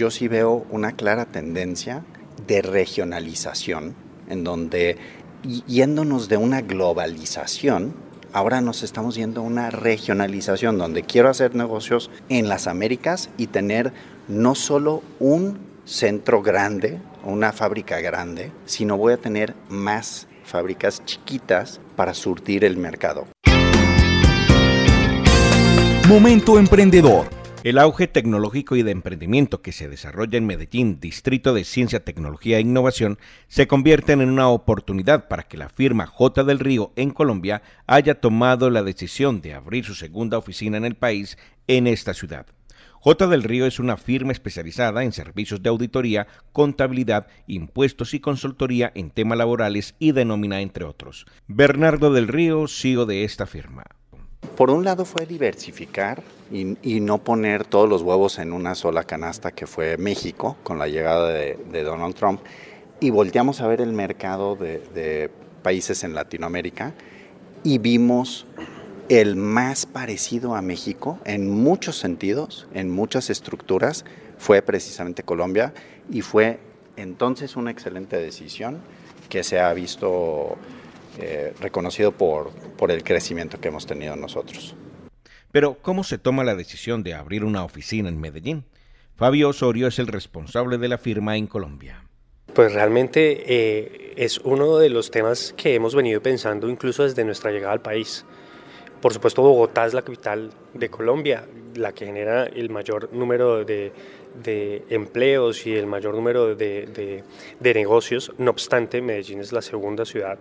yo sí veo una clara tendencia de regionalización, en donde yéndonos de una globalización, ahora nos estamos yendo a una regionalización, donde quiero hacer negocios en las Américas y tener no solo un centro grande, una fábrica grande, sino voy a tener más fábricas chiquitas para surtir el mercado. Momento emprendedor el auge tecnológico y de emprendimiento que se desarrolla en Medellín, Distrito de Ciencia, Tecnología e Innovación, se convierten en una oportunidad para que la firma J del Río en Colombia haya tomado la decisión de abrir su segunda oficina en el país en esta ciudad. J del Río es una firma especializada en servicios de auditoría, contabilidad, impuestos y consultoría en temas laborales y de nómina, entre otros. Bernardo del Río, CEO de esta firma. Por un lado fue diversificar y, no poner todos los huevos en una sola canasta que fue México con la llegada de, Donald Trump y volteamos a ver el mercado de, países en Latinoamérica y vimos el más parecido a México en muchos sentidos, en muchas estructuras, fue precisamente Colombia y fue entonces una excelente decisión que se ha visto eh, reconocido por, por el crecimiento que hemos tenido nosotros. Pero, ¿cómo se toma la decisión de abrir una oficina en Medellín? Fabio Osorio es el responsable de la firma en Colombia. Pues realmente eh, es uno de los temas que hemos venido pensando incluso desde nuestra llegada al país. Por supuesto, Bogotá es la capital de Colombia, la que genera el mayor número de, empleos y el mayor número de, de negocios. No obstante, Medellín es la segunda ciudad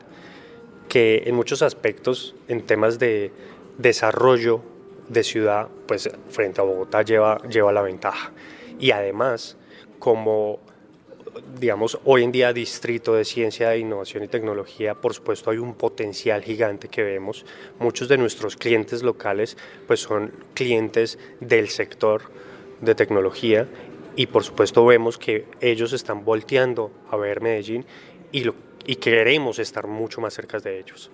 que en muchos aspectos, en temas de desarrollo de ciudad, pues frente a Bogotá lleva, lleva la ventaja. Y además, como digamos, hoy en día distrito de ciencia, innovación y tecnología, por supuesto hay un potencial gigante que vemos. Muchos de nuestros clientes locales pues son clientes del sector de tecnología y por supuesto vemos que ellos están volteando a ver Medellín y lo y queremos estar mucho más cerca de ellos.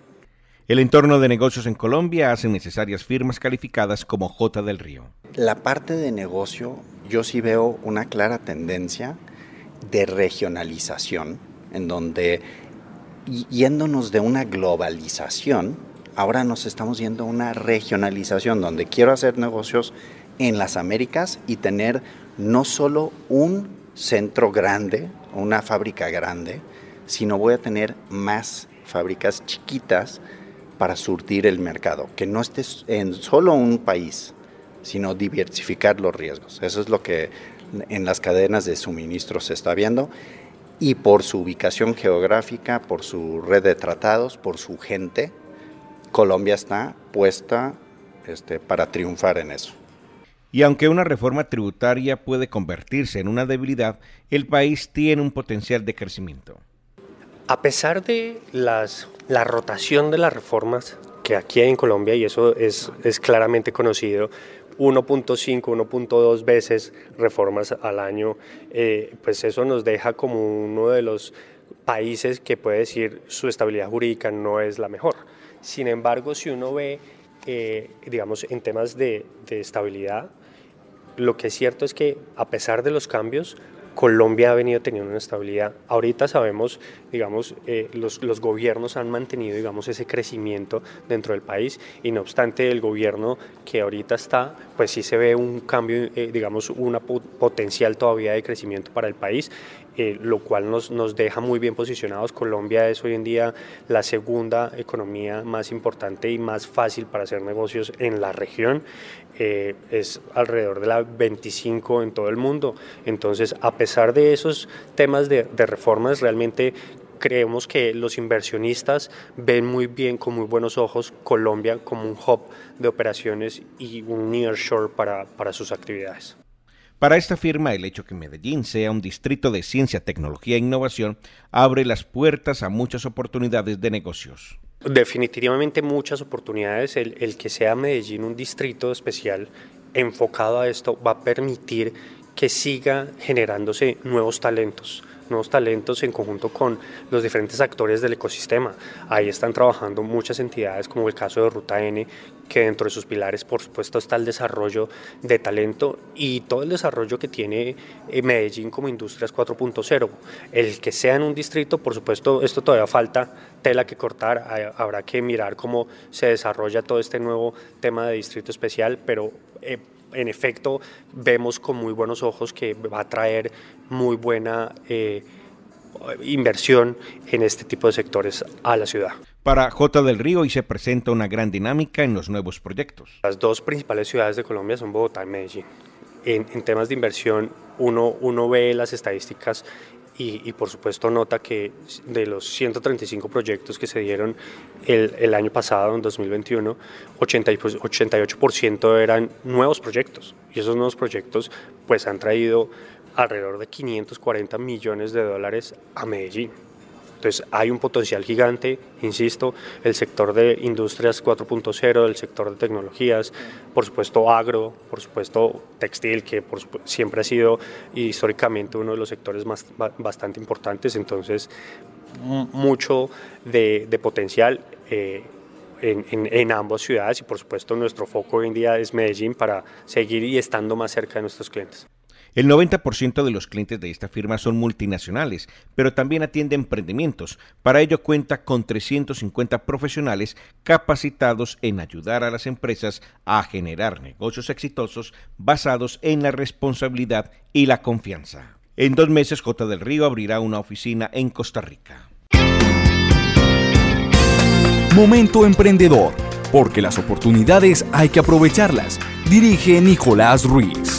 El entorno de negocios en Colombia hace necesarias firmas calificadas como J del Río. La parte de negocio, yo sí veo una clara tendencia de regionalización, en donde yéndonos de una globalización, ahora nos estamos yendo a una regionalización, donde quiero hacer negocios en las Américas y tener no solo un centro grande, una fábrica grande, sino voy a tener más fábricas chiquitas para surtir el mercado, que no estés en solo un país, sino diversificar los riesgos. Eso es lo que en las cadenas de suministro se está viendo y por su ubicación geográfica, por su red de tratados, por su gente, Colombia está puesta este, para triunfar en eso. Y aunque una reforma tributaria puede convertirse en una debilidad, el país tiene un potencial de crecimiento. A pesar de las, la rotación de las reformas que aquí hay en Colombia, y eso es, es claramente conocido, 1.5, 1.2 veces reformas al año, eh, pues eso nos deja como uno de los países que puede decir su estabilidad jurídica no es la mejor. Sin embargo, si uno ve, eh, digamos, en temas de, de estabilidad, lo que es cierto es que a pesar de los cambios, Colombia ha venido teniendo una estabilidad. Ahorita sabemos, digamos, eh, los, los, gobiernos han mantenido, digamos, ese crecimiento dentro del país y no obstante el gobierno que ahorita está, pues sí se ve un cambio, eh, digamos, un potencial todavía de crecimiento para el país, eh, lo cual nos, nos deja muy bien posicionados. Colombia es hoy en día la segunda economía más importante y más fácil para hacer negocios en la región. es alrededor de la 25 en todo el mundo. Entonces, a pesar pesar de esos temas de, reformas, realmente creemos que los inversionistas ven muy bien, con muy buenos ojos, Colombia como un hub de operaciones y un nearshore para, para sus actividades. Para esta firma, el hecho que Medellín sea un distrito de ciencia, tecnología e innovación abre las puertas a muchas oportunidades de negocios. Definitivamente muchas oportunidades. El, el que sea Medellín un distrito especial enfocado a esto va a permitir que siga generándose nuevos talentos. Nuevos talentos en conjunto con los diferentes actores del ecosistema. Ahí están trabajando muchas entidades como el caso de Ruta N, que dentro de sus pilares por supuesto está el desarrollo de talento y todo el desarrollo que tiene eh, Medellín como Industrias 4.0. El que sea en un distrito, por supuesto, esto todavía falta tela que cortar, habrá que mirar cómo se desarrolla todo este nuevo tema de distrito especial, pero... Eh, en efecto vemos con muy buenos ojos que va a traer muy buena eh, inversión en este tipo de sectores a la ciudad. Para J del Río y se presenta una gran dinámica en los nuevos proyectos. Las dos principales ciudades de Colombia son Bogotá y Medellín. En, temas de inversión, uno, uno ve las estadísticas y, por supuesto nota que de los 135 proyectos que se dieron el, el año pasado, en 2021, 80, 88% eran nuevos proyectos y esos nuevos proyectos pues han traído alrededor de 540 millones de dólares a Medellín. Entonces hay un potencial gigante, insisto, el sector de industrias 4.0, el sector de tecnologías, por supuesto agro, por supuesto textil, que siempre ha sido históricamente uno de los sectores más, bastante importantes, entonces mucho de, potencial. Eh, en, en, ambas ciudades y por supuesto nuestro foco hoy en día es Medellín para seguir y estando más cerca de nuestros clientes. El 90% de los clientes de esta firma son multinacionales, pero también atiende emprendimientos. Para ello cuenta con 350 profesionales capacitados en ayudar a las empresas a generar negocios exitosos basados en la responsabilidad y la confianza. En dos meses, J del Río abrirá una oficina en Costa Rica. Momento emprendedor, porque las oportunidades hay que aprovecharlas. Dirige Nicolás Ruiz.